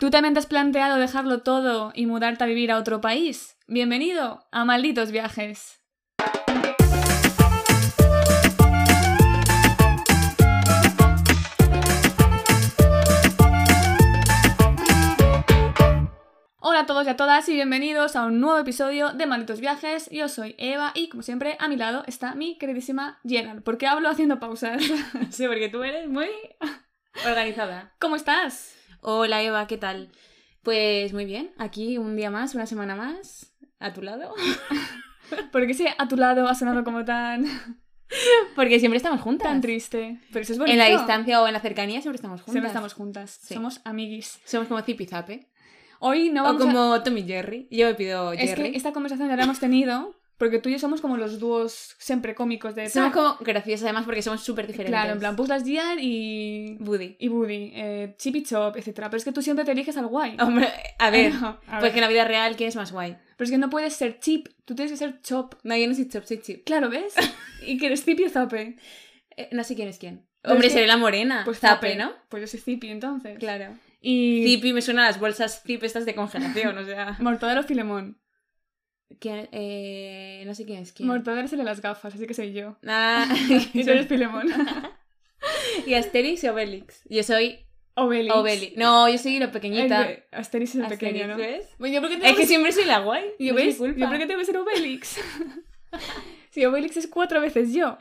¿Tú también te has planteado dejarlo todo y mudarte a vivir a otro país? Bienvenido a Malditos Viajes. Hola a todos y a todas y bienvenidos a un nuevo episodio de Malditos Viajes. Yo soy Eva y como siempre a mi lado está mi queridísima Gerard. ¿Por qué hablo haciendo pausas? Sí, porque tú eres muy organizada. ¿Cómo estás? Hola Eva, ¿qué tal? Pues muy bien, aquí un día más, una semana más, a tu lado. Porque ese a tu lado ha sonado como tan, Porque siempre estamos juntas. tan triste. Pero eso es bonito. en la distancia o en la cercanía siempre estamos juntas. Siempre estamos juntas. Sí. Somos amiguis. Somos como Zip y Zape. Hoy no O vamos a... como Tom y Jerry. Yo me pido Es Jerry. que esta conversación ya la hemos tenido porque tú y yo somos como los dúos siempre cómicos de... Somos como graciosos además porque somos súper diferentes. Claro, en plan Buzz Lightyear y... Buddy. Y Woody, eh, Chip y Chop, etc. Pero es que tú siempre te eliges al guay. Hombre, a ver. No, a Pues ver. que en la vida real, ¿quién es más guay? Pero es que no puedes ser Chip, tú tienes que ser Chop. No, yo no soy Chop, soy Chip. Claro, ¿ves? y que eres Zip y Zape. Eh, no sé quién es quién. Pero Hombre, es que- seré la morena. Pues Zape, ¿no? Pues yo soy Zippy entonces. Claro. Y... Zippy me suena a las bolsas Zip estas de congelación, o sea. Mortadelo Filemón. ¿Quién? Eh, no sé quién es quién. Mortadelo se le las gafas, así que soy yo. Ah, Y tú eres Filemón. y Asterix y Obelix. Yo soy Obelix. Obelix. No, yo soy la pequeñita. El Asterix es el Asterix, pequeño, ¿no? ¿ves? Bueno, yo porque tengo Es que que siempre soy la guay. ¿Yo no ves? ¿Yo por qué tengo que ser Obelix? si Obelix es cuatro veces yo.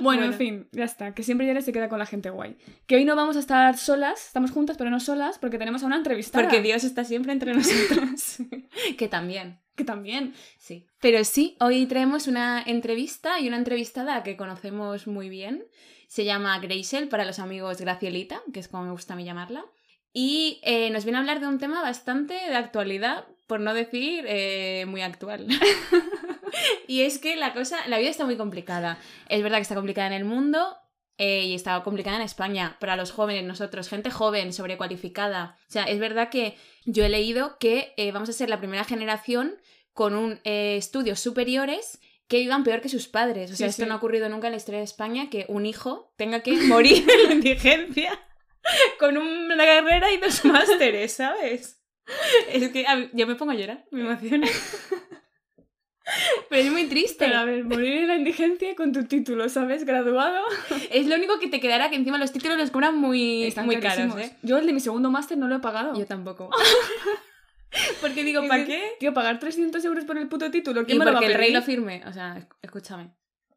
Bueno, en fin, ya está. Que siempre ya se queda con la gente guay. Que hoy no vamos a estar solas, estamos juntas, pero no solas, porque tenemos a una entrevistada. Porque Dios está siempre entre nosotros. que también. Que también. Sí. Pero sí, hoy traemos una entrevista y una entrevistada que conocemos muy bien. Se llama Graciel, para los amigos Gracielita, que es como me gusta a mí llamarla. Y eh, nos viene a hablar de un tema bastante de actualidad, por no decir eh, muy actual. y es que la cosa, la vida está muy complicada. Es verdad que está complicada en el mundo eh, y está complicada en España para los jóvenes, nosotros, gente joven, sobrecualificada. O sea, es verdad que yo he leído que eh, vamos a ser la primera generación con un eh, estudios superiores que vivan peor que sus padres. O sea, Sí, esto sí. no ha ocurrido nunca en la historia de España que un hijo tenga que morir en la indigencia con una carrera y dos másteres, ¿sabes? Es que a mí- yo me pongo a llorar, me emociona. Pero es muy triste. Pero a ver, morir en la indigencia con tu título, ¿sabes? Graduado. Es lo único que te quedará que encima los títulos los cobran muy, Están muy caros. ¿eh? Yo el de mi segundo máster no lo he pagado. Yo tampoco. Porque digo, ¿para qué? Tío, pagar 300 euros por el puto título. ¿Quién Y me lo va a porque el rey lo firme. O sea, esc- escúchame.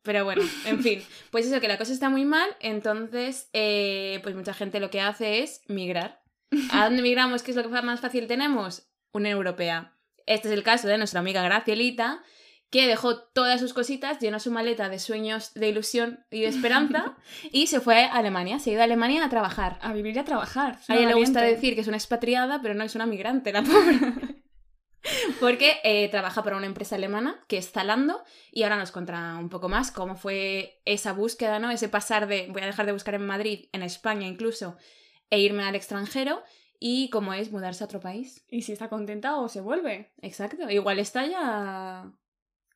Pero bueno, en fin. Pues eso, que la cosa está muy mal. Entonces, eh, pues mucha gente lo que hace es migrar. ¿A dónde migramos? ¿Qué es lo que más fácil tenemos? Unión Europea. Este es el caso de nuestra amiga Gracielita, que dejó todas sus cositas, llenó su maleta de sueños, de ilusión y de esperanza y se fue a Alemania. Se ha ido a Alemania a trabajar. A vivir y a trabajar. A ella le gusta decir que es una expatriada, pero no es una migrante, la pobre. Porque eh, trabaja para una empresa alemana que es Zalando y ahora nos contará un poco más cómo fue esa búsqueda, ¿no? Ese pasar de voy a dejar de buscar en Madrid, en España incluso, e irme al extranjero y cómo es mudarse a otro país. Y si está contenta o se vuelve. Exacto. Igual está ya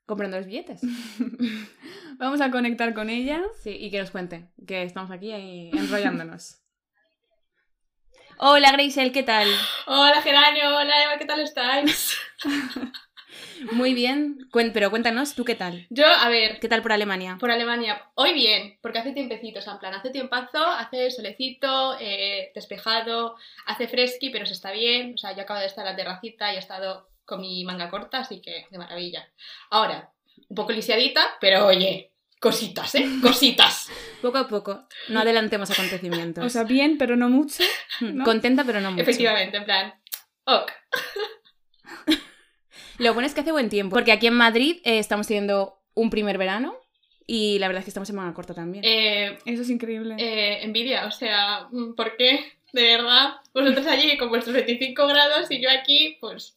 comprando los billetes. Vamos a conectar con ella. Sí, y que nos cuente, que estamos aquí ahí enrollándonos. Hola Graciel, ¿qué tal? Hola Geranio, hola Eva, ¿qué tal estáis? Muy bien, Cuen- pero cuéntanos, ¿tú qué tal? Yo, a ver, ¿Qué tal por Alemania? por Alemania, hoy bien, porque hace tiempecito, o sea, en plan, hace tiempazo, hace solecito, eh, despejado, hace fresqui, pero se está bien, o sea, yo acabo de estar en la terracita y he estado con mi manga corta, así que de maravilla. Ahora, un poco lisiadita, pero oye, cositas, ¿eh? Cositas. Poco a poco, no adelantemos acontecimientos. O sea, bien, pero no mucho. Mm, ¿no? Contenta, pero no mucho. Efectivamente, en plan, ok. Lo bueno es que hace buen tiempo, porque aquí en Madrid eh, estamos teniendo un primer verano y la verdad es que estamos en manga corta también. Eh, Eso es increíble. eh, envidia, o sea, ¿por qué? De verdad, vosotros allí con vuestros 25 grados y yo aquí, pues,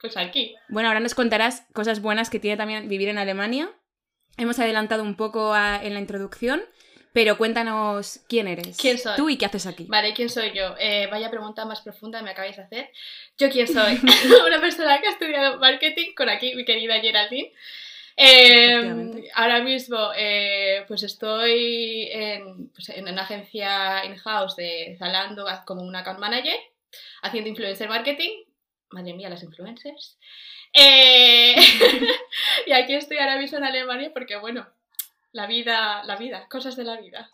pues aquí. Bueno, ahora nos contarás cosas buenas que tiene también vivir en Alemania. Hemos adelantado un poco a- en la introducción, pero cuéntanos quién eres. ¿Quién soy? Tú y qué haces aquí. Vale, ¿quién soy yo? Eh, vaya pregunta más profunda me acabáis de hacer. ¿Yo quién soy? Una persona que ha estudiado marketing con aquí mi querida Geraldine. Eh, ahora mismo eh, pues estoy en, pues, en una agencia in-house de Zalando como una account manager. haciendo influencer marketing. Madre mía, las influencers. Eh, y aquí estoy ahora mismo en Alemania porque, bueno, la vida, la vida, cosas de la vida.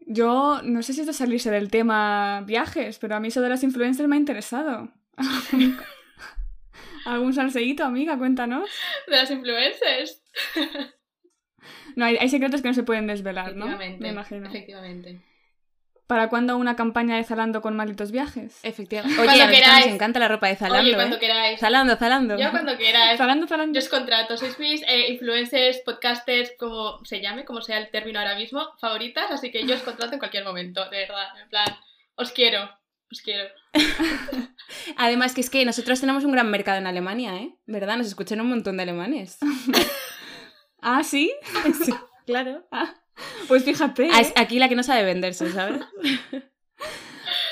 Yo no sé si es de salirse del tema viajes, pero a mí eso de las influencers me ha interesado. ¿Algún salseíto, amiga? Cuéntanos. De las influencers. No, hay, hay secretos que no se pueden desvelar, ¿no? Me imagino. Efectivamente. ¿Para cuándo una campaña de Zalando con malditos viajes? Efectivamente. Oye, a nos encanta la ropa de Zalando, Oye, cuando ¿eh? queráis. Zalando, Zalando. Yo cuando queráis. Zalando, Zalando. Yo os contrato, sois mis eh, influencers, podcasters, como se llame, como sea el término ahora mismo, favoritas, así que yo os contrato en cualquier momento, de verdad, en plan, os quiero, os quiero. Además, que es que nosotros tenemos un gran mercado en Alemania, ¿eh? ¿Verdad? Nos escuchan un montón de alemanes. Ah, ¿sí? Sí, claro. Ah, pues fíjate. ¿eh? es Aquí la que no sabe venderse, ¿sabes?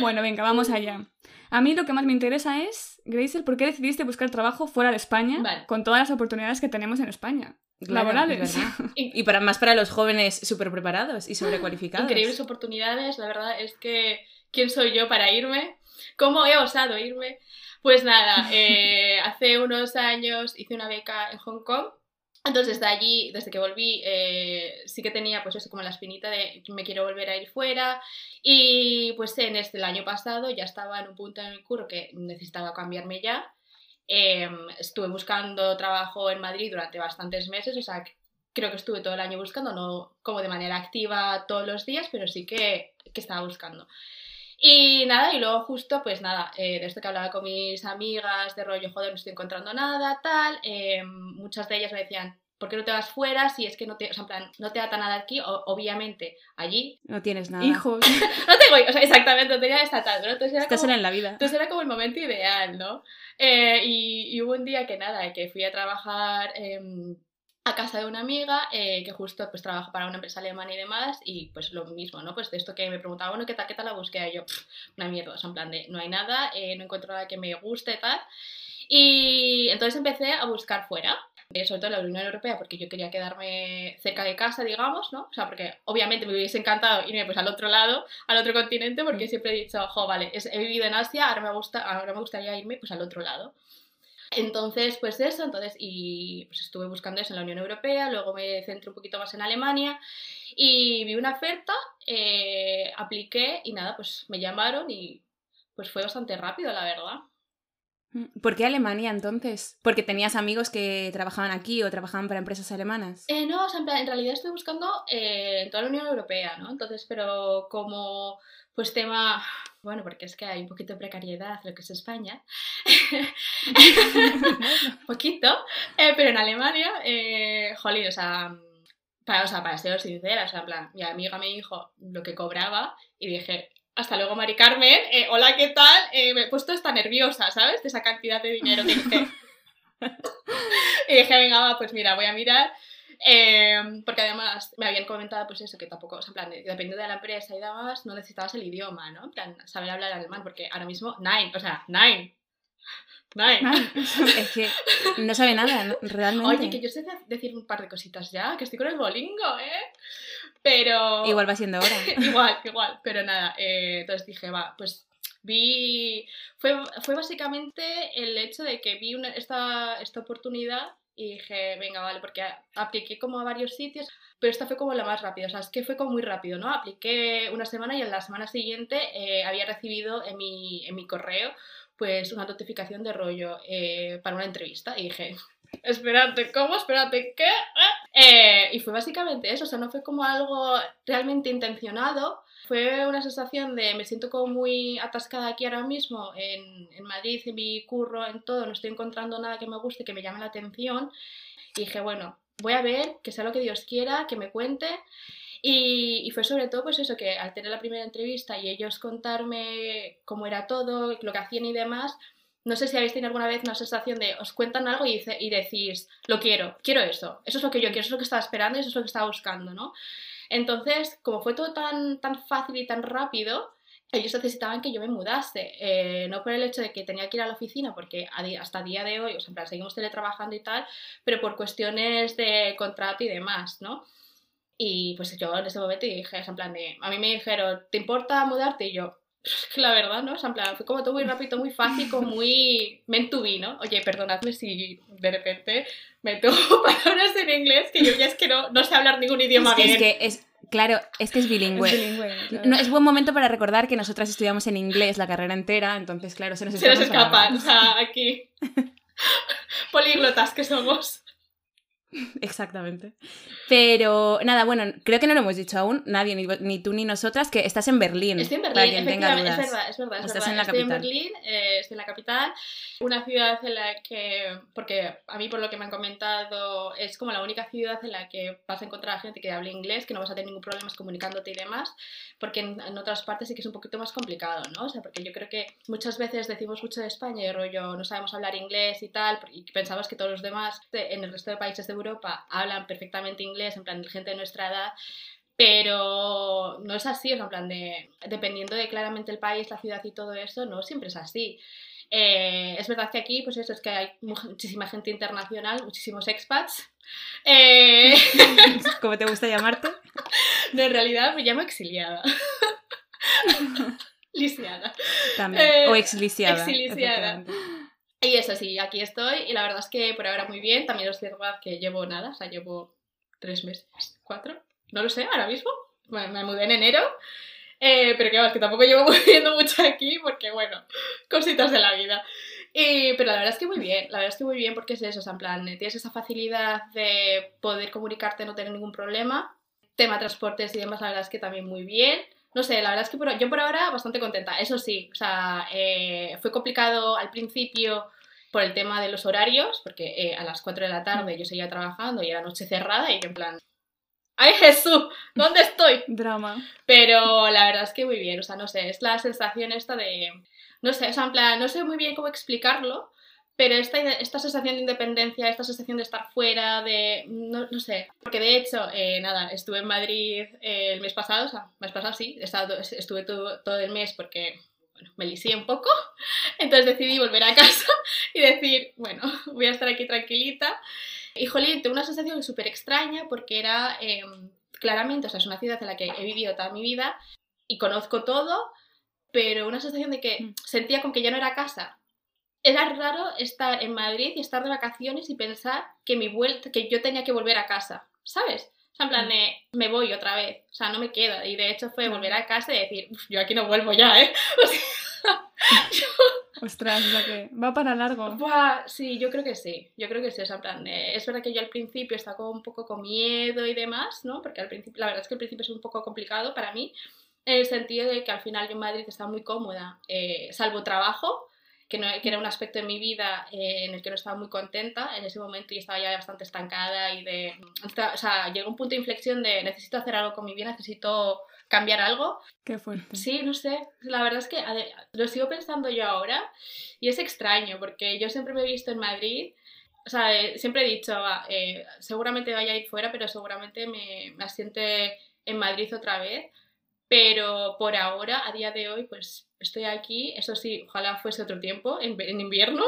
Bueno, venga, vamos allá. A mí lo que más me interesa es, Grace, ¿por qué decidiste buscar trabajo fuera de España Vale. con todas las oportunidades que tenemos en España? Claro, Laborales. Y para, más para los jóvenes súper preparados y sobrecualificados. Increíbles oportunidades, la verdad es que, ¿quién soy yo para irme? ¿Cómo he osado irme? Pues nada, eh, hace unos años hice una beca en Hong Kong. Entonces, desde allí, desde que volví, eh, sí que tenía pues eso como la espinita de me quiero volver a ir fuera. Y pues en este, el año pasado ya estaba en un punto en el curro que necesitaba cambiarme ya. Eh, estuve buscando trabajo en Madrid durante bastantes meses, o sea, creo que estuve todo el año buscando, no como de manera activa todos los días, pero sí que, que estaba buscando. Y nada, y luego justo, pues nada, eh, de esto que hablaba con mis amigas, de rollo, joder, no estoy encontrando nada, tal, eh, muchas de ellas me decían, ¿por qué no te vas fuera si es que no te, o sea, en plan, no te ata nada aquí? O- obviamente, allí, No tienes nada. Hijos. no tengo, o sea, exactamente, no tenía estatal, ¿no? Entonces era Estás como- sola en la vida. entonces era como el momento ideal, ¿no? Eh, y, y hubo un día que nada, que fui a trabajar em, a casa de una amiga eh, que justo pues trabaja para una empresa alemana y demás y pues lo mismo, ¿no? Pues de esto que me preguntaba, bueno, ¿qué tal, qué tal la búsqueda? Y yo, "Pff, una mierda, o sea, en plan de, no hay nada, eh, no encuentro nada que me guste, tal. Y entonces empecé a buscar fuera. eh, Sobre todo en la Unión Europea, porque yo quería quedarme cerca de casa, digamos, ¿no? O sea, porque obviamente me hubiese encantado irme pues al otro lado, al otro continente, porque Mm. siempre he dicho, jo, vale, he vivido en Asia, ahora me, gusta, ahora me gustaría irme pues al otro lado. Entonces, pues eso, entonces, y pues estuve buscando eso en la Unión Europea, luego me centré un poquito más en Alemania y vi una oferta, eh, apliqué y nada, pues me llamaron y pues fue bastante rápido, la verdad. ¿Por qué Alemania entonces? ¿Porque tenías amigos que trabajaban aquí o trabajaban para empresas alemanas? Eh, no, o sea, en realidad estoy buscando eh, en toda la Unión Europea, ¿no? Entonces, pero como pues tema, bueno, porque es que hay un poquito de precariedad lo que es España, poquito, eh, pero en Alemania, eh, jolín, o sea, para, o sea, para ser sincera, o sea, en plan, mi amiga me dijo lo que cobraba y dije, hasta luego, Mari Carmen, eh, hola, ¿qué tal? Eh, me he puesto esta nerviosa, ¿sabes? De esa cantidad de dinero que dije. y dije, venga, va, pues mira, voy a mirar. Eh, porque además me habían comentado pues eso, que tampoco, o sea, en plan, dependiendo de la empresa y demás, no necesitabas el idioma, ¿no? En plan, saber hablar alemán, porque ahora mismo, nine, o sea, nine. Nine. Es que no sabe nada, ¿no? realmente. Oye, que yo sé de- decir un par de cositas ya, que estoy con el bolingo, ¿eh? Pero... Igual va siendo hora. igual, igual, pero nada, eh, entonces dije, va, pues vi, fue, fue básicamente el hecho de que vi una- esta, esta oportunidad y dije, venga, vale, porque apliqué como a varios sitios, pero esta fue como la más rápida, o sea, es que fue como muy rápido, ¿no? Apliqué una semana y en la semana siguiente eh, había recibido en mi, en mi correo pues una notificación de rollo eh, para una entrevista y dije, espérate, ¿cómo? Espérate, ¿qué? ¿Eh? Eh, y fue básicamente eso, o sea, no fue como algo realmente intencionado, fue una sensación de me siento como muy atascada aquí ahora mismo en, en Madrid, en mi curro, en todo, no estoy encontrando nada que me guste, que me llame la atención. Y dije, bueno, voy a ver, que sea lo que Dios quiera, que me cuente. Y, y fue sobre todo pues eso, que al tener la primera entrevista y ellos contarme cómo era todo, lo que hacían y demás, no sé si habéis tenido alguna vez una sensación de os cuentan algo y, dice- y decís, lo quiero, quiero eso, eso es lo que yo quiero, eso es lo que estaba esperando eso es lo que estaba buscando, ¿no? Entonces, como fue todo tan, tan fácil y tan rápido, ellos necesitaban que yo me mudase, eh, no por el hecho de que tenía que ir a la oficina, porque hasta día de hoy, o en plan, seguimos teletrabajando y tal, pero por cuestiones de contrato y demás, ¿no? Y pues yo en ese momento dije, en plan de, a mí me dijeron, ¿te importa mudarte? Y yo, la verdad, ¿no? O sea, en plan, fue como todo muy rápido, muy fácil, como muy meant to be, ¿no? Oye, perdonadme si de repente me tomo palabras en inglés que yo ya es que no, no sé hablar ningún idioma Es que, bien. es que es, claro, es que es bilingüe. Es bilingüe, claro. No, es buen momento para recordar que nosotras estudiamos en inglés la carrera entera, entonces, claro, se nos Se nos escapan escapan, o sea, aquí. Políglotas que somos. Exactamente. Pero nada, bueno, creo que no lo hemos dicho aún, nadie, ni, ni tú ni nosotras, que estás en Berlín. Estoy en para Berlín, quien tenga efectivamente, es dudas. verdad, es verdad. Es Estás verdad. en la estoy capital. en Berlín, eh, estoy en la capital, una ciudad en la que, porque a mí por lo que me han comentado, es como la única ciudad en la que vas a encontrar a gente que hable inglés, que no vas a tener ningún problema comunicándote y demás, porque en, en otras partes sí que es un poquito más complicado, ¿no? O sea, porque yo creo que muchas veces decimos mucho de España y rollo, no sabemos hablar inglés y tal, y pensamos que todos los demás de- en el resto de países de Europa hablan perfectamente inglés, en plan gente de nuestra edad, pero no es así, o sea, en plan de, dependiendo de claramente el país, la ciudad y todo eso, no siempre es así. Eh, es verdad que aquí, pues eso, es que hay muchísima gente internacional, muchísimos expats. Eh, ¿Cómo te gusta llamarte? no, en realidad me llamo exiliada. Lisiada. También. Eh, o exlisiada. exilisiada. Y eso sí, aquí estoy y la verdad es que por ahora muy bien. También es verdad que llevo nada, o sea, llevo tres meses, cuatro, no lo sé, ahora mismo. Bueno, me mudé en enero, eh, pero que, va, es que tampoco llevo viviendo mucho aquí porque, bueno, cositas de la vida. Y, pero la verdad es que muy bien, la verdad es que muy bien porque es eso, o en plan, tienes esa facilidad de poder comunicarte, no tener ningún problema. Tema transportes y demás, la verdad es que también muy bien. No sé, la verdad es que por- yo por ahora bastante contenta. Eso sí, o sea, eh, fue complicado al principio por el tema de los horarios, porque eh, a las 4 de la tarde yo seguía trabajando y era noche cerrada y en plan, ¡ay Jesús! ¿Dónde estoy? Drama. Pero la verdad es que muy bien, o sea, no sé, es la sensación esta de, no sé, o sea, en plan, no sé muy bien cómo explicarlo, pero esta, esta sensación de independencia, esta sensación de estar fuera, de, no, no sé, porque de hecho, eh, nada, estuve en Madrid eh, el mes pasado, o sea, mes pasado sí, estado- estuve todo, todo el mes porque, bueno, me lisié un poco, entonces decidí volver a casa y decir, bueno, voy a estar aquí tranquilita. Y jolín, tengo una sensación súper extraña porque era, eh, claramente, o sea, es una ciudad en la que he vivido toda mi vida y conozco todo, pero una sensación de que Mm. sentía como que ya no era casa. Era raro estar en Madrid y estar de vacaciones y pensar que mi vuelta, que yo tenía que volver a casa, ¿sabes? O sea, en plan Mm. de, me voy otra vez, o sea, no me quedo. Y de hecho fue Claro. volver a casa y decir, "Uf, yo aquí no vuelvo ya, ¿eh? O sea, Ostras, o sea que va para largo. Buah, sí, yo creo que sí, yo creo que sí, o sea, en plan, eh, es verdad que yo al principio estaba como un poco con miedo y demás, ¿no? Porque al principio, la verdad es que al principio es un poco complicado para mí, en el sentido de que al final yo en Madrid estaba muy cómoda, eh, salvo trabajo, que, no, que era un aspecto de mi vida eh, en el que no estaba muy contenta, en ese momento yo estaba ya bastante estancada y de, o sea, llegó un punto de inflexión de necesito hacer algo con mi vida, necesito cambiar algo Qué fuerte. Sí, no sé. La verdad es que lo sigo pensando yo ahora y es extraño porque yo siempre me he visto en Madrid. O sea, eh, siempre he dicho, va, eh, seguramente vaya a ir fuera, pero seguramente me, me asiente en Madrid otra vez. Pero por ahora, a día de hoy, pues estoy aquí. Eso sí, ojalá fuese otro tiempo, en, en invierno.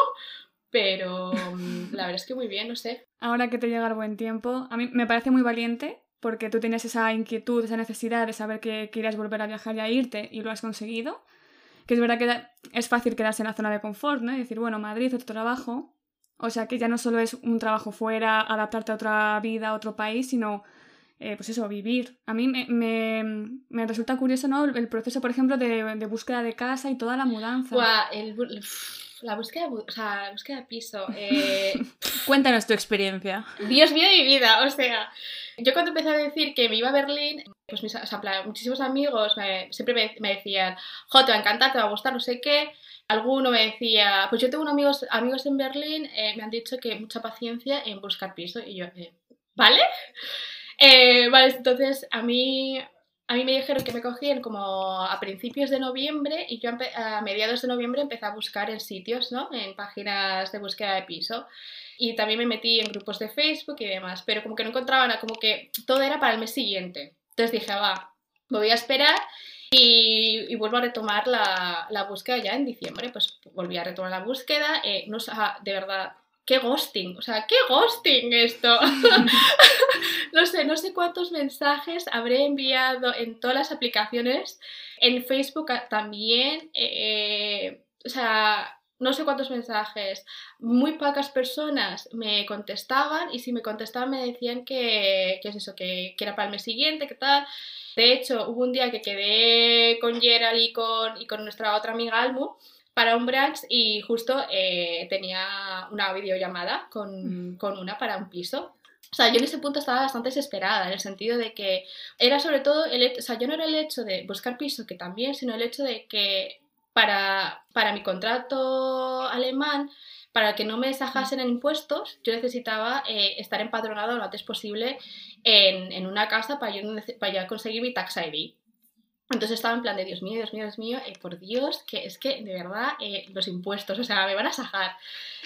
Pero mm, la verdad es que muy bien, no sé. Ahora que te llega el buen tiempo, a mí me parece muy valiente porque tú tenías esa inquietud, esa necesidad de saber que querías volver a viajar y a irte y lo has conseguido. Que es verdad que es fácil quedarse en la zona de confort, ¿no? Y decir, bueno, Madrid, otro trabajo. O sea, que ya no solo es un trabajo fuera, adaptarte a otra vida, a otro país, sino, eh, pues eso, vivir. A mí me, me- me resulta curioso, ¿no? El proceso, por ejemplo, de, de búsqueda de casa y toda la mudanza. Buah, el la búsqueda, o sea, la búsqueda de piso. eh, Cuéntanos tu experiencia. Dios mío mi vida, o sea, yo cuando empecé a decir que me iba a Berlín, pues mis, o sea, plan, muchísimos amigos me- siempre me, me decían, jo, te va a encantar, te va a gustar, no sé qué. Alguno me decía, pues yo tengo unos amigos, amigos en Berlín, eh, me han dicho que mucha paciencia en buscar piso. Y yo, eh, ¿vale? Eh, vale, entonces a mí, a mí me dijeron que me cogían como a principios de noviembre y yo a mediados de noviembre empecé a buscar en sitios, ¿no? En páginas de búsqueda de piso y también me metí en grupos de Facebook y demás, pero como que no encontraba nada, como que todo era para el mes siguiente. Entonces dije, va, me voy a esperar y, vuelvo a retomar la, la búsqueda ya en diciembre. Pues volví a retomar la búsqueda, eh, no, de verdad, qué ghosting, o sea, qué ghosting esto. no sé, no sé cuántos mensajes habré enviado en todas las aplicaciones, en Facebook también, eh, o sea, no sé cuántos mensajes, muy pocas personas me contestaban y si me contestaban me decían que, es eso, que, era para el mes siguiente, que tal. De hecho, hubo un día que quedé con Gerald y con, y con nuestra otra amiga Almu para un brunch y justo eh, tenía una videollamada con, con una para un piso. O sea, yo en ese punto estaba bastante desesperada, en el sentido de que era sobre todo, el, o sea, yo no era el hecho de buscar piso, que también, sino el hecho de que para, para mi contrato alemán, para que no me desajasen en impuestos, yo necesitaba eh, estar empadronado lo antes posible en, en una casa para yo, para conseguir mi tax ID. Entonces estaba en plan de Dios mío, Dios mío, Dios mío, eh, por Dios, que es que de verdad eh, los impuestos, o sea, me van a sajar.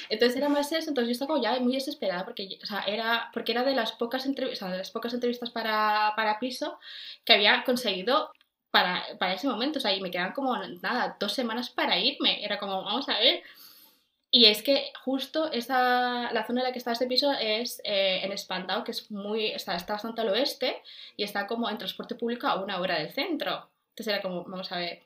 Entonces era más eso, entonces yo estaba ya muy desesperada porque, o sea, era, porque era de las pocas, entrevistas, de las pocas entrevistas para, para piso que había conseguido para, para ese momento, o sea, y me quedan como, nada, dos semanas para irme. Era como, vamos a ver. Y es que justo esa, la zona en la que está este piso es eh, en Spandau, que es muy, está, está bastante al oeste y está como en transporte público a una hora del centro. Entonces era como, vamos a ver.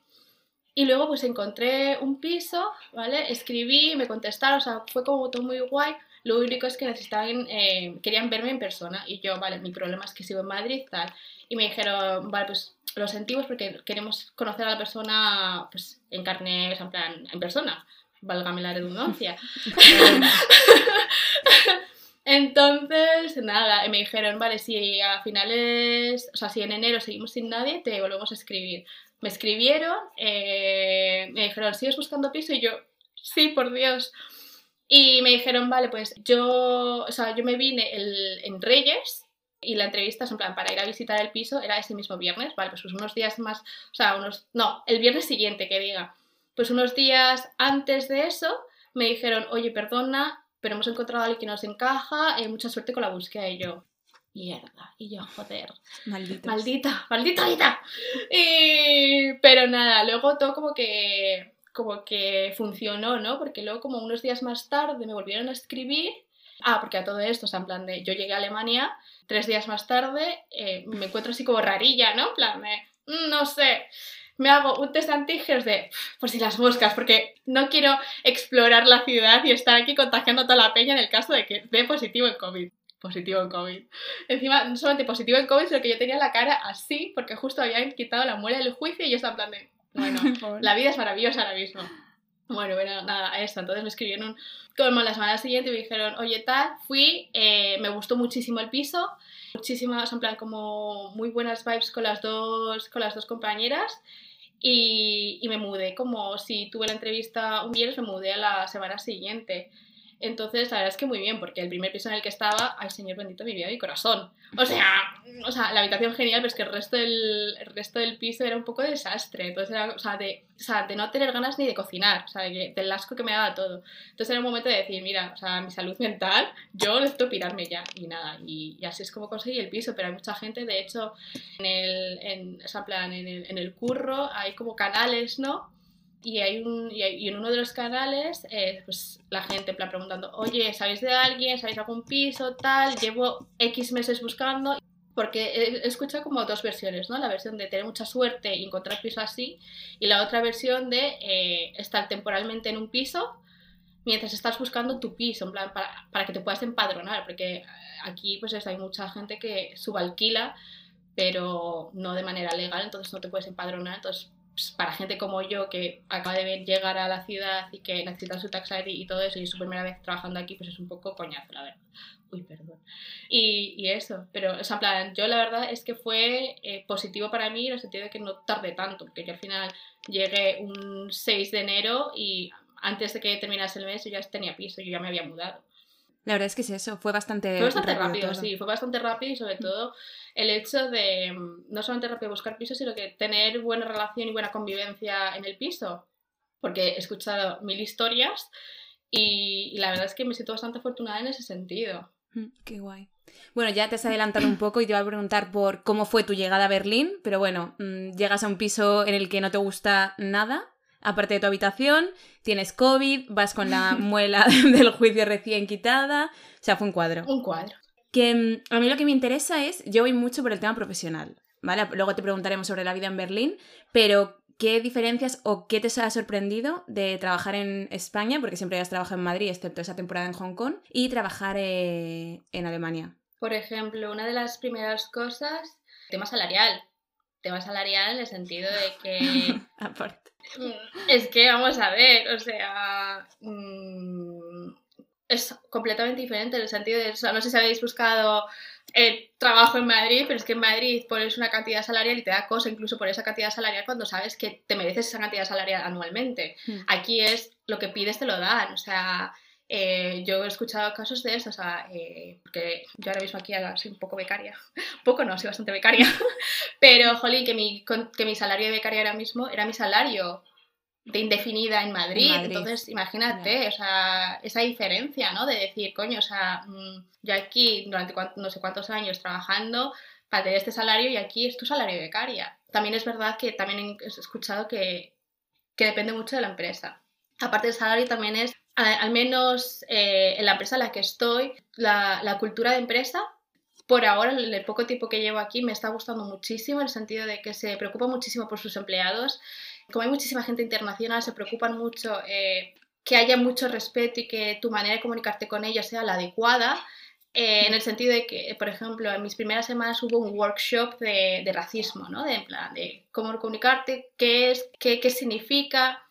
Y luego pues encontré un piso, ¿vale? Escribí, me contestaron, o sea, fue como todo muy guay. Lo único es que necesitaban, eh, querían verme en persona. Y yo, vale, mi problema es que sigo en Madrid, tal. Y me dijeron, vale, pues lo sentimos porque queremos conocer a la persona pues, en carne, en plan, en persona, válgame la redundancia. Entonces, nada, me dijeron, vale, si a finales, o sea, si en enero seguimos sin nadie, te volvemos a escribir. Me escribieron, eh, me dijeron, ¿sigues buscando piso? Y yo, sí, por Dios. Y me dijeron, vale, pues yo, o sea, yo me vine en Reyes, y la entrevista es en plan para ir a visitar el piso, era ese mismo viernes, vale, pues unos días más, o sea, unos, no, el viernes siguiente que diga, pues unos días antes de eso me dijeron, oye, perdona, pero hemos encontrado a alguien que nos encaja, eh, mucha suerte con la búsqueda y yo, mierda, y yo, joder, Maldita, maldita, maldita Y... Pero nada, luego todo como que como que funcionó, ¿no? Porque luego como unos días más tarde me volvieron a escribir Ah, porque a todo esto, o sea, en plan de, yo llegué a Alemania, tres días más tarde, eh, me encuentro así como rarilla, ¿no? En plan de, mm, no sé, me hago un test antígenos de, por si las moscas, porque no quiero explorar la ciudad y estar aquí contagiando a toda la peña en el caso de que dé positivo en COVID. Positivo en COVID. Encima, no solamente positivo en COVID, sino que yo tenía la cara así, porque justo habían quitado la muela del juicio y yo estaba en plan de, bueno, la vida es maravillosa ahora mismo. Bueno, bueno, nada, eso. Entonces me escribieron como la semana siguiente y me dijeron, oye, tal, fui, eh, me gustó muchísimo el piso, muchísimas, en plan, como muy buenas vibes con las dos, con las dos compañeras. Y, y me mudé, como si tuve la entrevista un viernes, me mudé a la semana siguiente. Entonces, la verdad es que muy bien, porque el primer piso en el que estaba, ay señor bendito, mi vida, mi corazón. O sea, o sea, la habitación genial, pero es que el resto del, el resto del piso era un poco desastre. Entonces era, o sea, de, o sea, de no tener ganas ni de cocinar, o sea, de, del asco que me daba todo. Entonces era un momento de decir, mira, o sea, mi salud mental, yo necesito pirarme ya. Y nada, y, y así es como conseguí el piso, pero hay mucha gente, de hecho, en el, en, plan, en el, en el curro hay como canales, ¿no? Y, hay un, y, en uno de los canales, eh, pues la gente en preguntando, oye, ¿sabéis de alguien? ¿Sabéis algún piso? Tal, llevo X meses buscando. Porque he escuchado como dos versiones, ¿no? La versión de tener mucha suerte y encontrar piso así, y la otra versión de eh, estar temporalmente en un piso mientras estás buscando tu piso, en plan, para, para que te puedas empadronar, porque aquí pues hay mucha gente que subalquila, pero no de manera legal, entonces no te puedes empadronar, entonces pues, para gente como yo que acaba de llegar a la ciudad y que necesita su tax ID y todo eso y es su primera vez trabajando aquí, pues es un poco coñazo, la verdad. Uy, perdón. Y, y eso, pero, o sea, plan, yo la verdad es que fue eh, positivo para mí en el sentido de que no tardé tanto, porque yo al final llegué un 6 de enero y antes de que terminase el mes yo ya tenía piso, yo ya me había mudado. La verdad es que sí, eso fue bastante, fue bastante rápido. sí, fue bastante rápido y sobre todo el hecho de mm, no solamente rápido buscar piso, sino que tener buena relación y buena convivencia en el piso. Porque he escuchado mil historias y, la verdad es que me siento bastante afortunada en ese sentido. Mm, qué guay. Bueno, ya te has adelantado un poco y te iba a preguntar por cómo fue tu llegada a Berlín, pero bueno, mm, llegas a un piso en el que no te gusta nada, aparte de tu habitación, tienes COVID, vas con la muela del juicio recién quitada. O sea, fue un cuadro. Un cuadro. Que mm, a mí lo que me interesa es, yo voy mucho por el tema profesional, ¿vale? Luego te preguntaremos sobre la vida en Berlín, pero ¿qué diferencias o qué te ha sorprendido de trabajar en España, porque siempre has trabajado en Madrid, excepto esa temporada en Hong Kong, y trabajar eh, en Alemania? Por ejemplo, una de las primeras cosas, tema salarial. Tema salarial en el sentido de que... Aparte. Es que vamos a ver, o sea... mm, es completamente diferente en el sentido de... O sea, no sé si habéis buscado eh, trabajo en Madrid, pero es que en Madrid pones una cantidad salarial y te da cosa incluso por esa cantidad salarial cuando sabes que te mereces esa cantidad salarial anualmente. Hmm. Aquí es lo que pides te lo dan, o sea, eh, yo he escuchado casos de eso, o sea, eh, porque yo ahora mismo aquí soy un poco becaria, poco no, soy bastante becaria, pero jolín, que mi, que mi salario de becaria ahora mismo era mi salario de indefinida en Madrid, Madrid. entonces imagínate, o sea, esa diferencia, ¿no? De decir, coño, o sea, mm, yo aquí durante no sé cuántos años trabajando para tener este salario y aquí es tu salario de becaria. También es verdad que también he escuchado que, que depende mucho de la empresa. Aparte del salario también es, al menos eh, en la empresa en la que estoy, la, la cultura de empresa, por ahora, en el poco tiempo que llevo aquí, me está gustando muchísimo, en el sentido de que se preocupa muchísimo por sus empleados. Como hay muchísima gente internacional, se preocupan mucho eh, que haya mucho respeto y que tu manera de comunicarte con ellos sea la adecuada. eh, en el sentido de que, por ejemplo, en mis primeras semanas hubo un workshop de, de racismo, ¿no? De, en plan, de cómo comunicarte, qué es, qué, qué significa.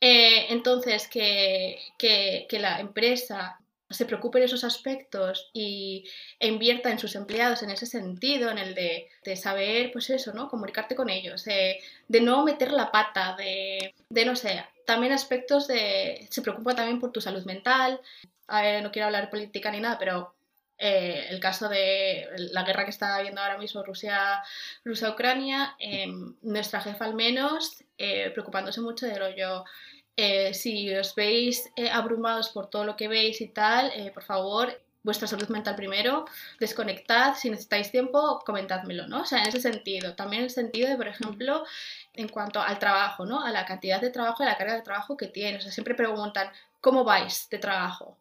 Eh, entonces, que, que, que la empresa se preocupe de esos aspectos y e invierta en sus empleados en ese sentido, en el de, de saber, pues eso, ¿no? Comunicarte con ellos, de, no meter la pata, de, de, no sé, también aspectos de... Se preocupa también por tu salud mental. A ver, no quiero hablar política ni nada, pero eh, el caso de la guerra que está habiendo ahora mismo Rusia, Rusia-Ucrania, eh, nuestra jefa al menos, eh, preocupándose mucho de rollo, eh, si os veis abrumados por todo lo que veis y tal, por favor, vuestra salud mental primero, desconectad, si necesitáis tiempo, comentádmelo, ¿no? O sea, en ese sentido. También en el sentido de, por ejemplo, en cuanto al trabajo, ¿no? A la cantidad de trabajo y la carga de trabajo que tienes. O sea, siempre preguntan, ¿cómo vais de trabajo?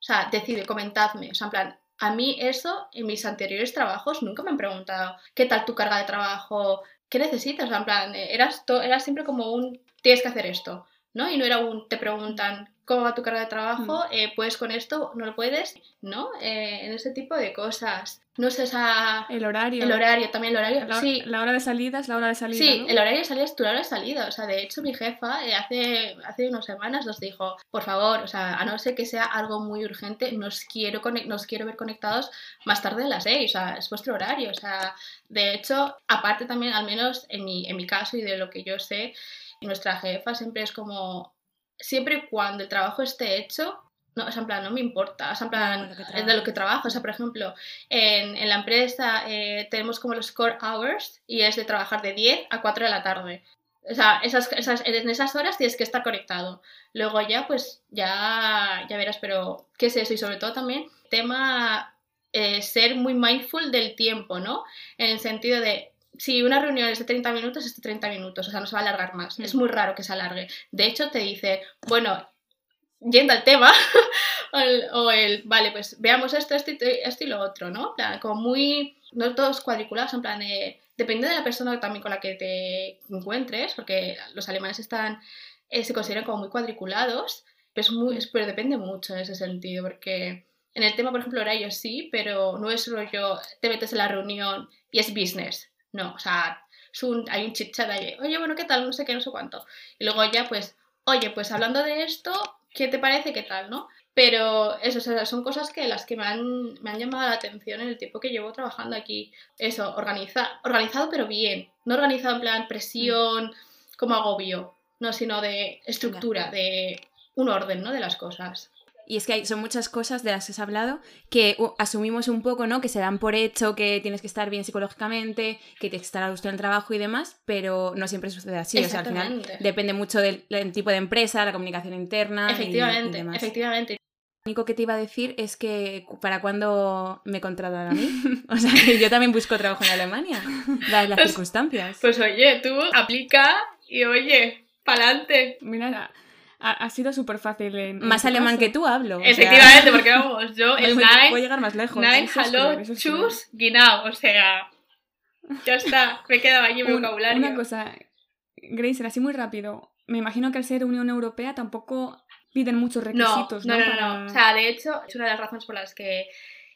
O sea, decide, comentadme. O sea, en plan, a mí eso, en mis anteriores trabajos, nunca me han preguntado, ¿qué tal tu carga de trabajo? ¿Qué necesitas? En plan, eras, to- era siempre como un, tienes que hacer esto, ¿no? Y no era un, te preguntan, ¿cómo va tu carga de trabajo? Eh, ¿Puedes con esto? ¿No lo puedes? ¿No? Eh, en ese tipo de cosas. No sé, esa... El horario. El horario, también el horario. La, sí, la hora de salida es la hora de salida. Sí, ¿no? el horario de salida es tu hora de salida. O sea, de hecho, mi jefa eh, hace, hace unas semanas nos dijo, por favor, o sea, a no ser que sea algo muy urgente, nos quiero, nos quiero ver conectados más tarde de las seis. O sea, es vuestro horario. O sea, de hecho, aparte también, al menos en mi, en mi caso y de lo que yo sé, nuestra jefa siempre es como, siempre y cuando el trabajo esté hecho, no, o sea, en plan, no me importa, o sea, en plan, es de lo que trabajo, o sea, por ejemplo, en, en la empresa eh, tenemos como los core hours y es de trabajar de 10 a 4 de la tarde. O sea, esas, esas, en esas horas tienes que estar conectado. Luego ya, pues, ya, ya verás, pero ¿qué es eso? Y sobre todo también, tema eh, ser muy mindful del tiempo, ¿no? En el sentido de, si una reunión es de 30 minutos, es de 30 minutos, o sea, no se va a alargar más. Mm. Es muy raro que se alargue. De hecho, te dice, bueno, yendo al tema, o, el, o el, vale, pues veamos esto, esto y, esto y lo otro, ¿no? Como muy, no todos cuadriculados, en plan, eh, depende de la persona también con la que te encuentres, porque los alemanes están, eh, se consideran como muy cuadriculados, pero, es muy, pero depende mucho en ese sentido, porque en el tema, por ejemplo, horarios sí, pero no es solo yo, te metes en la reunión y es business, no, o sea, es un, hay un chit chat ahí, oye, bueno, ¿qué tal? No sé qué, no sé cuánto. Y luego ya, pues, oye, pues hablando de esto, ¿qué te parece? ¿Qué tal, no? Pero eso, o sea, son cosas que las que me han, me han llamado la atención en el tiempo que llevo trabajando aquí. Eso, organiza, organizado pero bien. No organizado en plan presión, como agobio, no, sino de estructura, de un orden, ¿no? De las cosas. Y es que hay, son muchas cosas de las que has hablado que uh, asumimos un poco, ¿no? Que se dan por hecho, que tienes que estar bien psicológicamente, que tienes que estar a gusto en el trabajo y demás, pero no siempre sucede así. O sea, al final depende mucho del, del tipo de empresa, la comunicación interna. y- y efectivamente, demás. efectivamente. Lo único que te iba a decir es que para cuándo me contratan a mí. O sea, que yo también busco trabajo en Alemania, dadas las Pues- circunstancias. Pues oye, tú aplica y oye, ¡Pa'lante! Mira, ha, ha sido súper fácil. En, Más alemán caso. que tú hablo. o sea, Efectivamente, porque vamos, yo el voy- Nine, Voy a llegar más lejos. Nine, eso Hello, es Chus, Guinao, o sea, ya está, me quedaba allí mi Un- vocabulario. Una cosa, Grace, así muy rápido. Me imagino que al ser Unión Europea tampoco piden muchos requisitos, no, ¿no? no, no, Para- O sea, de hecho, es una de las razones por las que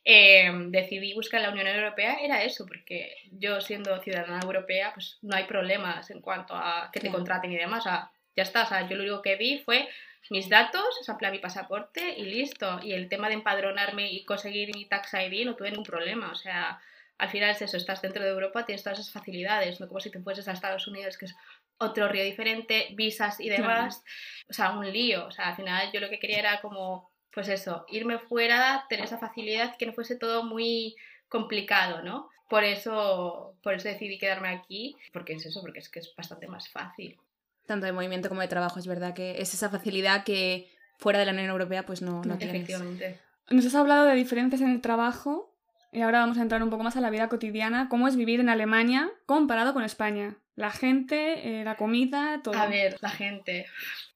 eh, decidí buscar la Unión Europea era eso, porque yo siendo ciudadana europea, pues no hay problemas en cuanto a que te Claro. contraten y demás. O sea, ya está. O sea, yo lo único que vi fue mis datos, o sea, mi pasaporte y listo. Y el tema de empadronarme y conseguir mi tax ID no tuve ningún problema. O sea, al final es eso, estás dentro de Europa, tienes todas esas facilidades, no como si te fueses a Estados Unidos, que es otro río diferente, visas y Claro. demás. O sea, un lío. O sea, al final yo lo que quería era como, pues eso, irme fuera, tener esa facilidad, que no fuese todo muy complicado, ¿no? Por eso, por eso decidí quedarme aquí, porque es eso, porque es que es bastante más fácil. Tanto de movimiento como de trabajo, es verdad que es esa facilidad que fuera de la Unión Europea pues no, no tienes. Efectivamente. Nos has hablado de diferencias en el trabajo y ahora vamos a entrar un poco más a la vida cotidiana. ¿Cómo es vivir en Alemania comparado con España? La gente, eh, la comida, todo. A ver, la gente.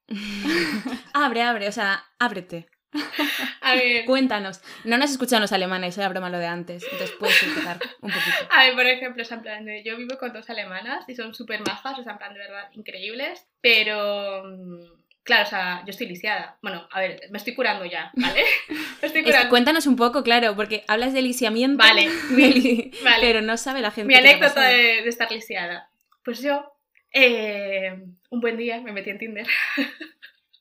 abre, abre, o sea, ábrete. A ver, Cuéntanos. No nos escuchan los alemanes, era broma lo de antes. Entonces puedes empezar un poquito. A ver, por ejemplo, es en plan de, yo vivo con dos alemanas y son súper majas, o sea, en plan de verdad increíbles, pero mm, claro, o sea, yo estoy lisiada. Bueno, a ver, me estoy curando ya, ¿vale? Me estoy Es curando. cuéntanos un poco, claro, porque hablas de lisiamiento. Vale, de li- vale. Pero no sabe la gente. Mi anécdota de estar lisiada. Pues yo, eh, un buen día me metí en Tinder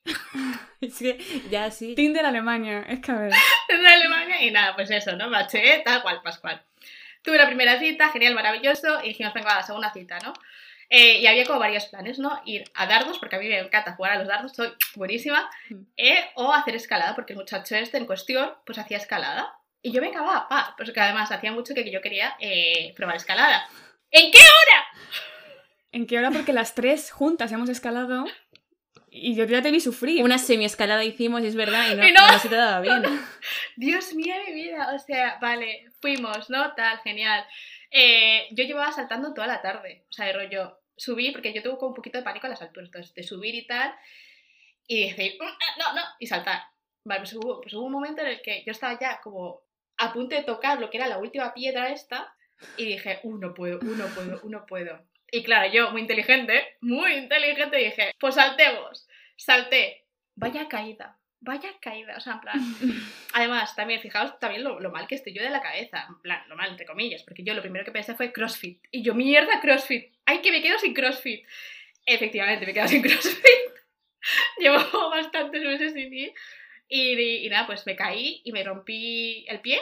Es que ya sí. Tinder Alemania, es que a ver. en Alemania y nada, pues eso, ¿no? Maché, tal cual, pascual. Tuve la primera cita, genial, maravilloso, y dijimos, venga, la segunda cita, ¿no? Eh, y había como varios planes, ¿no? Ir a dardos, porque a mí me encanta jugar a los dardos, soy buenísima, Mm. eh, o hacer escalada, porque el muchacho este en cuestión, pues hacía escalada. Y yo, venga, va, va, pues que además hacía mucho que yo quería eh, probar escalada. ¿En qué ¿En qué hora? Porque las tres juntas hemos escalado y yo ya te vi sufrir. Una semi-escalada hicimos, y es verdad, y no, Y no. no se te daba bien. Dios mío, mi vida. O sea, vale, fuimos, ¿no? Tal, genial. Eh, yo llevaba saltando toda la tarde. O sea, de rollo, subí, porque yo como un poquito de pánico a las alturas. Entonces, de subir y tal, y decir, "Mm, ah, no, no, y saltar. Vale, pues hubo, pues hubo un momento en el que yo estaba ya como a punto de tocar lo que era la última piedra esta, y dije, uh, no puedo, uh, no puedo, uh, no puedo. Y claro, yo, muy inteligente, muy inteligente, dije, pues saltemos. Salté. Vaya caída. Vaya caída. O sea, en plan. Además, también, fijaos también lo, lo mal que estoy yo de la cabeza. En plan, lo mal, entre comillas. Porque yo lo primero que pensé fue CrossFit. Y yo, mierda, CrossFit. ¡Ay, que me quedo sin CrossFit! Efectivamente, me quedo sin CrossFit. Llevo bastantes meses sin ir. Y, y nada, pues me caí y me rompí el pie.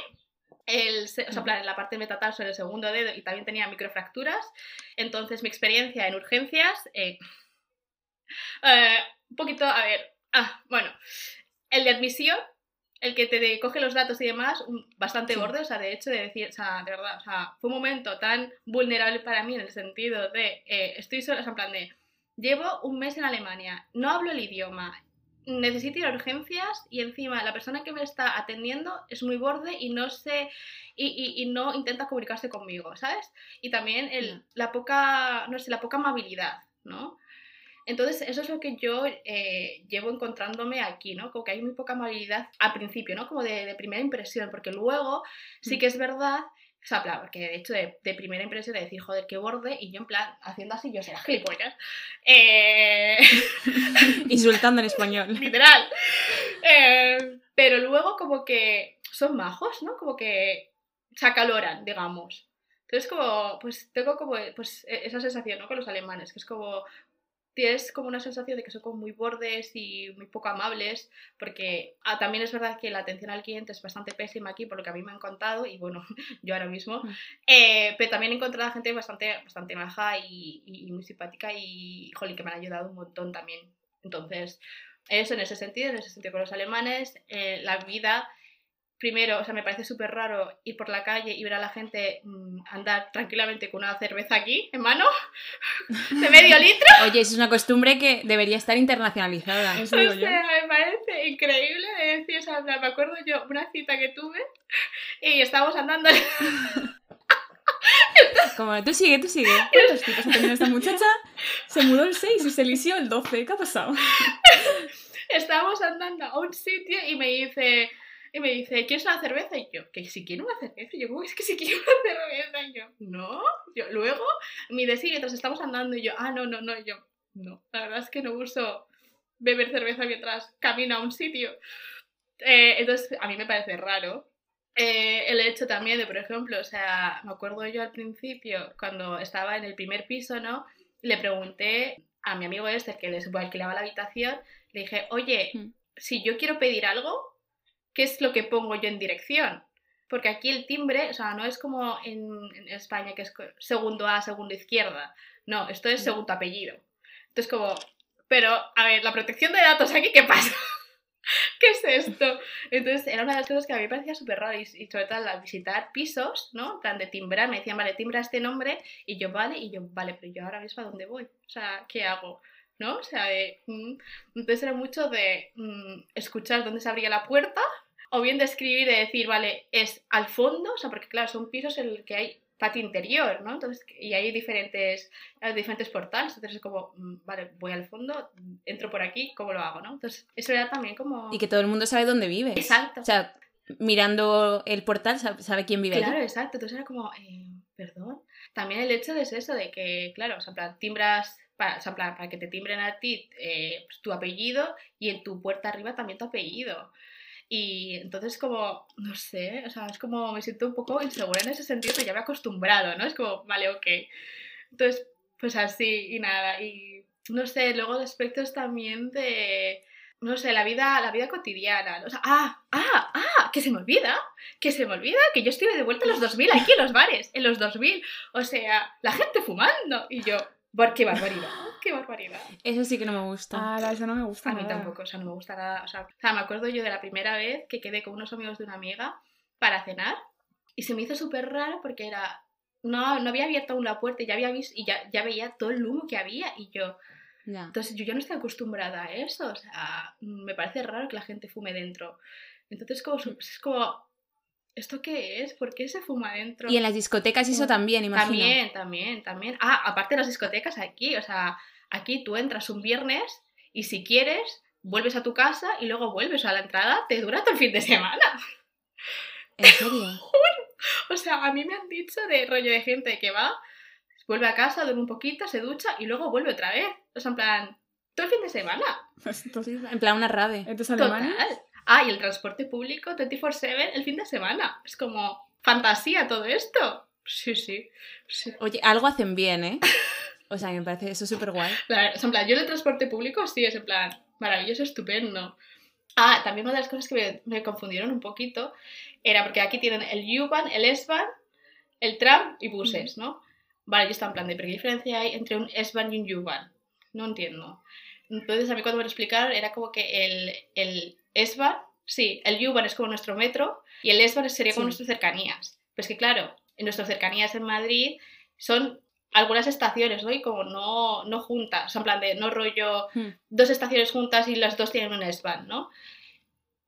El, o sea, en plan, en la parte metatarso en el segundo dedo y también tenía microfracturas. Entonces, mi experiencia en urgencias. eh, eh, un poquito, a ver. Ah, bueno. El de admisión, el que te coge los datos y demás, bastante Sí. borde, o sea, de hecho, de decir, o sea, de verdad, o sea, fue un momento tan vulnerable para mí en el sentido de, eh, estoy sola, o sea, en plan de, llevo un mes en Alemania, no hablo el idioma, necesito ir a urgencias y encima la persona que me está atendiendo es muy borde y no sé, y, y- y no intenta comunicarse conmigo, ¿sabes? Y también el, la poca, no sé, la poca amabilidad, ¿no? Entonces, eso es lo que yo eh, llevo encontrándome aquí, ¿no? Como que hay muy poca amabilidad al principio, ¿no? Como de, de primera impresión, porque luego sí Mm. que es verdad, o sea, plan, porque de hecho de, de primera impresión de decir, joder, qué borde, y yo en plan, haciendo así, yo será gilipollas. Eh, Insultando en español. literal. Eh, pero luego como que son majos, ¿no? Como que se acaloran, digamos. Entonces como, pues tengo como pues, e- esa sensación, ¿no? Con los alemanes, que es como, tienes como una sensación de que son como muy bordes y muy poco amables, porque ah, también es verdad que la atención al cliente es bastante pésima aquí, por lo que a mí me han contado, y bueno, yo ahora mismo, Mm. eh, pero también he encontrado a gente bastante, bastante maja y, y- y muy simpática y, jolín, que me han ayudado un montón también. Entonces, eso en ese sentido, en ese sentido con los alemanes, eh, la vida, primero, o sea, me parece súper raro ir por la calle y ver a la gente mm, andar tranquilamente con una cerveza aquí, en mano, de medio litro. Oye, eso es una costumbre que debería estar internacionalizada. Eso O digo yo. sea, me parece increíble de decir, o sea, me acuerdo yo una cita que tuve y estábamos andando Como, tú sigue, tú sigue. ¿Cuántos tipos ha tenido esta muchacha? Se mudó el 6 y se elisió el 12. ¿Qué ha pasado? Estábamos andando a un sitio y me dice, y me dice, ¿quieres una cerveza? Y yo, que si quiero una cerveza. Y yo, ¿cómo es que si quiero una cerveza? Y yo, no. Yo, luego, me dice, sí, mientras estamos andando. Y yo, ah, no, no, no. Y yo, no. La verdad es que no uso beber cerveza mientras camino a un sitio. Eh, entonces, a mí me parece raro. Eh, el hecho también de, por ejemplo, o sea, me acuerdo yo al principio, cuando estaba en el primer piso, ¿no? Le pregunté a mi amigo este, que les alquilaba la habitación, le dije, oye, Mm. si yo quiero pedir algo, ¿qué es lo que pongo yo en dirección? Porque aquí el timbre, o sea, no es como en, en España, que es segundo A, segundo izquierda. No, esto es segundo apellido. Entonces, como, pero, a ver, la protección de datos aquí, ¿qué pasa? ¿Qué es esto? Entonces, era una de las cosas que a mí me parecía súper raro y, sobre todo al visitar pisos, ¿no? Plan de timbrar, me decían, vale, timbra este nombre y yo, vale, y yo, vale, pero yo ahora mismo a dónde voy? O sea, ¿qué hago? ¿No? O sea, de, mm, entonces era mucho de mm, escuchar dónde se abría la puerta o bien de escribir, de decir, vale, es al fondo, o sea, porque claro, son pisos en los que hay patio interior, ¿no? Entonces, y hay diferentes, hay diferentes portales, entonces es como, mm, vale, voy al fondo, entro por aquí, ¿cómo lo hago, no? Entonces, eso era también como... Y que todo el mundo sabe dónde vive. Exacto. O sea, mirando el portal sabe, quién vive Claro, allí. exacto. Entonces era como, eh, perdón. También el hecho de es eso, de que, claro, o sea, plan, timbras, para, o sea, para que te timbren a ti eh, pues, tu apellido y en tu puerta arriba también tu apellido. Y entonces como, no sé, o sea, es como me siento un poco insegura en ese sentido, pero ya me he acostumbrado, ¿no? Es como, vale, ok. Entonces, pues así y nada. Y no sé, luego aspectos también de, no sé, la vida, la vida cotidiana. O sea, ah, ah, ah, que se me olvida, que se me olvida que yo estuve de vuelta en los 2000 aquí en los bares, en los 2000. O sea, la gente fumando. Y yo, bar- qué barbaridad, qué barbaridad. Eso sí que no me gusta. Ah, eso no me gusta. A mí nada. tampoco, o sea, no me gusta nada. O sea, o sea, me acuerdo yo de la primera vez que quedé con unos amigos de una amiga para cenar y se me hizo súper raro porque era. No, no había abierto aún la puerta y ya, había visto, y ya, ya veía todo el humo que había y yo. Ya. Entonces yo ya no estoy acostumbrada a eso. O sea, me parece raro que la gente fume dentro. Entonces como, es como. ¿Esto qué es? ¿Por qué se fuma dentro? Y en las discotecas eso también, imagino. También, también, también. Ah, aparte de las discotecas aquí, o sea, aquí tú entras un viernes y si quieres, vuelves a tu casa y luego vuelves a la entrada, te dura todo el fin de semana. ¿En serio? O sea, a mí me han dicho de rollo de gente que va, vuelve a casa, duerme un poquito, se ducha y luego vuelve otra vez. O sea, en plan, todo el fin de semana. Entonces, En plan una rave. ¿esto es Total. Ah, y el transporte público 24/7 el fin de semana. Es como fantasía todo esto. Sí, sí. sí. Oye, algo hacen bien, ¿eh? O sea, me parece eso súper guay. Sea, en plan, yo en el transporte público sí, es en plan, maravilloso, estupendo. Ah, también una de las cosas que me, me confundieron un poquito era porque aquí tienen el U-Bahn, el S-Bahn, el tram y buses, ¿no? Vale, yo estaba en plan de, ¿pero qué diferencia hay entre un S-Bahn y un U-Bahn? No entiendo. Entonces a mí cuando me lo explicaron era como que el, el S-Bahn, sí, el U-Bahn es como nuestro metro y el S-Bahn sería como Sí. nuestras cercanías. Pues que claro, en nuestras cercanías en Madrid son algunas estaciones, ¿no? Y como no, no juntas, en plan de no rollo Hmm. dos estaciones juntas y las dos tienen un S-Bahn, ¿no?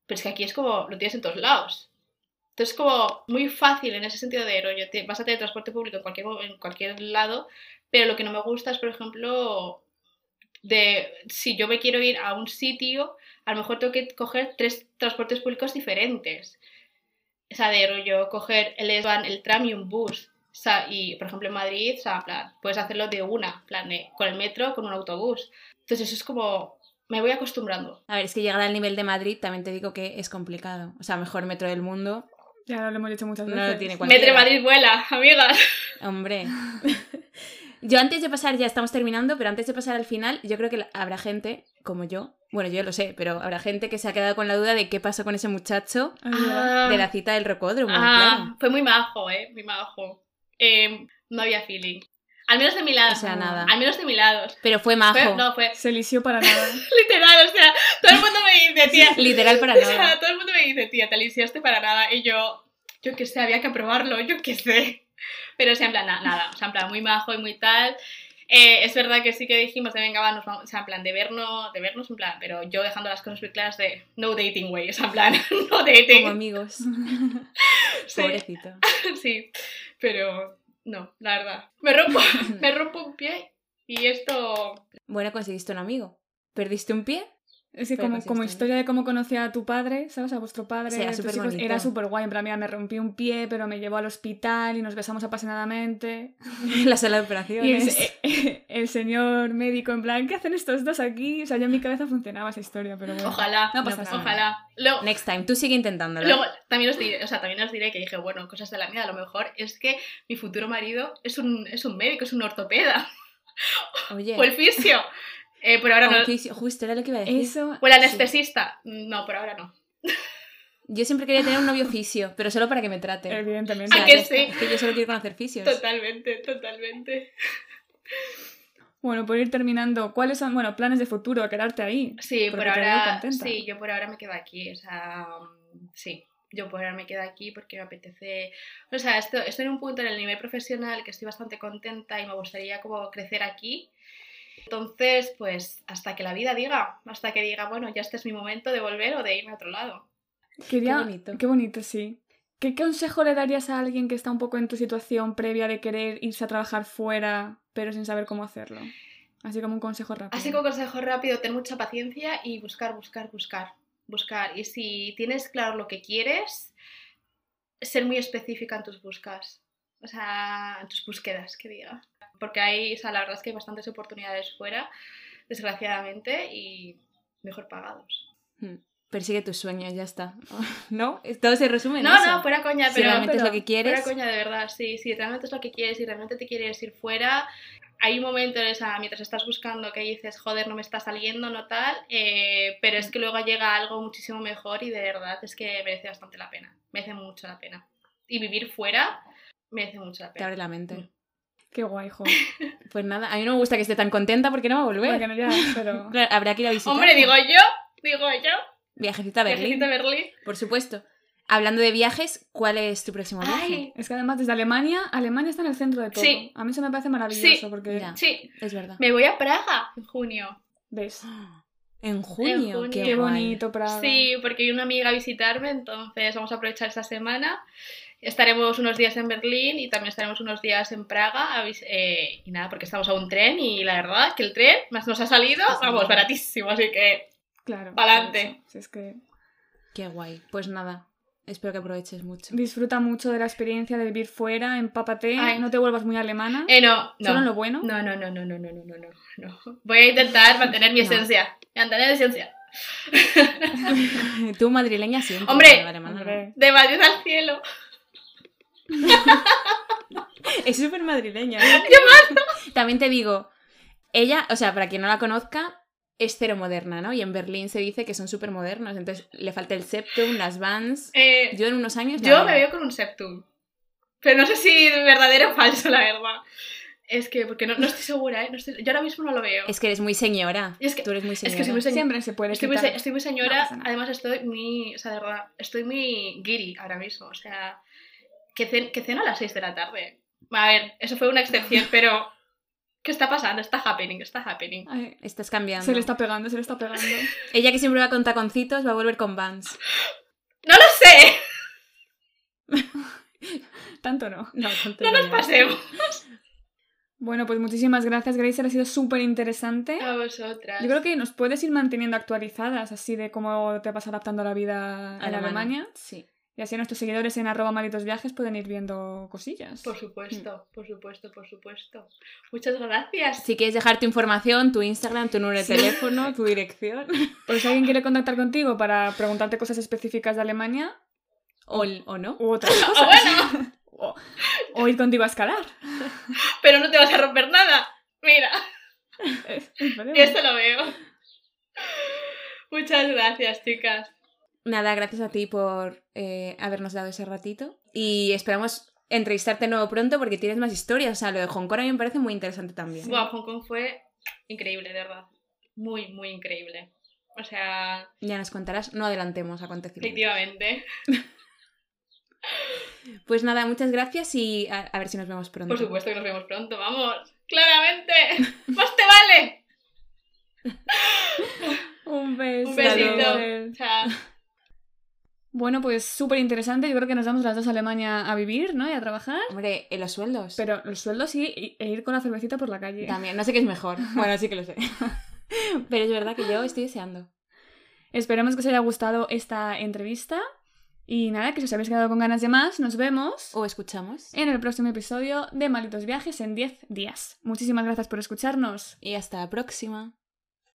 Pero es que aquí es como, lo tienes en todos lados. Entonces es como muy fácil en ese sentido de rollo, te- vas a tener transporte público en cualquier, en cualquier lado, pero lo que no me gusta es, por ejemplo, de si yo me quiero ir a un sitio, a lo mejor tengo que coger tres transportes públicos diferentes. O sea, de rollo, coger el S-Bahn, el tram y un bus. O sea, y por ejemplo en Madrid, o sea, en plan, puedes hacerlo de una, plan, de- con el metro, con un autobús. Entonces eso es como, me voy acostumbrando. A ver, es que llegar al nivel de Madrid también te digo que es complicado. O sea, mejor metro del mundo. Ya lo hemos dicho muchas No veces. lo tiene cualquiera. Metro Madrid vuela, amigas. Hombre. Yo antes de pasar, ya estamos terminando, pero antes de pasar al final, yo creo que habrá gente, como yo, bueno, yo lo sé, pero habrá gente que se ha quedado con la duda de qué pasó con ese muchacho ya. de la cita del rocódromo, Ah, claro. fue muy majo, eh, muy majo. Eh, no había feeling. Al menos de mi lado. O sea, nada. Al menos de mi lado. Pero fue majo. Fue- no, fue Se elisió para nada. literal, o sea, todo el mundo me dice, tía. Literal para O sea, nada. todo el mundo me dice, tía, te lisiaste para nada. Y yo, yo qué sé, había que probarlo, yo qué sé. Pero o sea, en plan, na- nada, o sea, en plan, muy majo y muy tal. Eh, es verdad que sí que dijimos de venga, va, nos vamos, o sea, en plan, de vernos, de vernos, en plan, pero yo dejando las cosas muy claras de no dating, way, o sea, en plan, no dating. Como amigos. Sí. Pobrecito. Sí, pero no, la verdad. Me rompo, me rompo un pie Y esto... Bueno, conseguiste un amigo. ¿Perdiste un pie? Es que Pero como, como historia de cómo conocí a tu padre, ¿sabes? A vuestro padre, Sí, era súper hijos, bonito. era súper guay. En plan, mira, me rompí un pie, pero me llevó al hospital y nos besamos apasionadamente. En la sala de Y el, operaciones. se- el señor médico, en plan, ¿qué hacen estos dos aquí? O sea, yo en mi cabeza funcionaba esa historia, pero bueno. Ojalá, No pasa nada. ojalá. Luego, Next time, tú sigue intentándolo. luego también os diré, o sea, también os diré que dije, bueno, cosas de la vida, a lo mejor es que mi futuro marido es un, es un médico, es un ortopeda, Oye, o el fisio. Eh, por ahora no. justo era lo que iba a decir. Eso. O el anestesista. No, por ahora no. Yo siempre quería tener un novio fisio, pero solo para que me trate. Evidentemente. ¿A Ya, que sí? Es que yo solo quiero conocer fisios. Totalmente, totalmente. Bueno, por ir terminando, ¿cuáles son, bueno, planes de futuro? Quedarte ahí. Sí, Porque por ahora. Sí, yo por ahora me quedo aquí. O sea, mm, sí. Yo por ahora me quedo aquí porque me apetece. O sea, esto- estoy en un punto en el nivel profesional que estoy bastante contenta y me gustaría como crecer aquí. Entonces, pues hasta que la vida diga, hasta que diga, bueno, ya este es mi momento de volver o de irme a otro lado. Quería... Qué bonito. Qué bonito, sí. ¿Qué consejo le darías a alguien que está un poco en tu situación previa de querer irse a trabajar fuera, pero sin saber cómo hacerlo? Así como un consejo rápido. Así como consejo rápido, ten mucha paciencia y buscar, buscar, buscar, buscar. Y si tienes claro lo que quieres, ser muy específica en tus buscas. O sea, en tus búsquedas, que diga. Porque hay, o sea, la verdad es que hay bastantes oportunidades fuera, desgraciadamente, y mejor pagados. Hmm. Persigue tus sueños, ya está. ¿No? Todo se resume en No, eso. no, fuera coña, Si pero... realmente es pero lo que quieres. Fuera coña, de verdad, sí, si realmente es lo que quieres y realmente te quieres ir fuera, hay un momento, o sea, mientras estás buscando que dices, joder, no me está saliendo, no tal, eh, pero es que luego llega algo muchísimo mejor y de verdad es que merece bastante la pena, merece mucho la pena. Y vivir fuera merece mucho la Te pena. abre la mente. Qué guay, jo. Pues nada, a mí no me gusta que esté tan contenta porque no va a volver. Porque no ya, pero... Claro, habrá que ir a visitar. Hombre, digo yo, digo yo, Viajecita a Berlín. viajecito a Berlín. Por supuesto. Hablando de viajes, ¿cuál es tu próximo viaje? Ay, Es que además desde Alemania, Alemania está en el centro de todo. Sí. A mí eso me parece maravilloso Sí. porque... Ya. sí, Es verdad. me voy a Praga en junio. ¿Ves? En junio. junio. Qué, Qué bonito, Praga. Sí, porque hay una amiga a visitarme, entonces vamos a aprovechar esta semana. Estaremos unos días en Berlín y también estaremos unos días en Praga. eh, y nada, porque estamos a un tren y la verdad que el tren más nos ha salido, vamos, baratísimo, así que Claro. Eso. Si es que Qué guay. Pues nada, espero que aproveches mucho. disfruta mucho de la experiencia de vivir fuera, empápate, Ay. no te vuelvas muy alemana. Eh, no, no. Solo en lo bueno. No, no, no, no, no, no, no, no, no, no. Voy a intentar mantener mi No. esencia. Mantener mi esencia. Tú madrileña siempre. No. Hombre. De Madrid al cielo. Es súper madrileña. ¿eh? También te digo, ella, o sea, para quien no la conozca, es cero moderna, ¿no? Y en Berlín se dice que son súper modernos, entonces le falta el septum, las vans. Eh, Yo en unos años... Yo me veo con un septum. Pero no sé si verdadero o falso, la verdad. Es que, porque no, no estoy segura, ¿eh? No estoy- yo ahora mismo no lo veo. Es que eres muy señora. Es que- Tú eres muy es que señora. soy muy señora. Siempre se puede Estoy muy, estoy muy señora, además estoy muy, o sea, de verdad, estoy muy giri ahora mismo, o sea, que, cen- que ceno a las 6 de la tarde. A ver, eso fue una excepción, pero ¿qué está pasando? Está happening, está happening. Ay, Estás cambiando. se le está pegando, se le está pegando. Ella que siempre va con taconcitos va a volver con vans. ¡No lo sé! Tanto no. No, con ¡No nos pasemos! Bueno, pues muchísimas gracias, Grace. Ha sido súper interesante. A vosotras. Yo creo que nos puedes ir manteniendo actualizadas así de cómo te vas adaptando a la vida en Alemana. Alemania. Sí. Y así nuestros seguidores en arroba malitos viajes pueden ir viendo cosillas. Por supuesto, por supuesto, por supuesto. Muchas gracias. Si quieres dejar tu información, tu Instagram, tu número de teléfono, tu dirección. Por si alguien quiere contactar contigo para preguntarte cosas específicas de Alemania O, o no. u otras cosas. bueno, o, o ir contigo a escalar. pero no te vas a romper nada. Mira, Eh, esperemos. esto lo veo. Muchas gracias, chicas. Nada, gracias a ti por eh, habernos dado ese ratito. Y esperamos entrevistarte de nuevo pronto porque tienes más historias. O sea, lo de Hong Kong a mí me parece muy interesante también. Wow, Hong Kong fue increíble, de verdad. Muy, muy increíble. O sea, Ya nos contarás, no adelantemos acontecimientos. efectivamente. Pues nada, muchas gracias y a, a ver si nos vemos pronto. Por supuesto que nos vemos pronto, vamos. Claramente. Más te vale. Un beso. Un besito. Chao. Bueno, pues súper interesante. Yo creo que nos vamos las dos a Alemania a vivir, ¿no? Y a trabajar. Hombre, en los sueldos. Pero los sueldos sí, y- e ir con la cervecita por la calle. También, no sé qué es mejor. Bueno, sí que lo sé. Pero es verdad que yo estoy deseando. Esperemos que os haya gustado esta entrevista. Y nada, que si os habéis quedado con ganas de más, nos vemos O escuchamos. en el próximo episodio de Malitos Viajes en 10 días. Muchísimas gracias por escucharnos. Y hasta la próxima.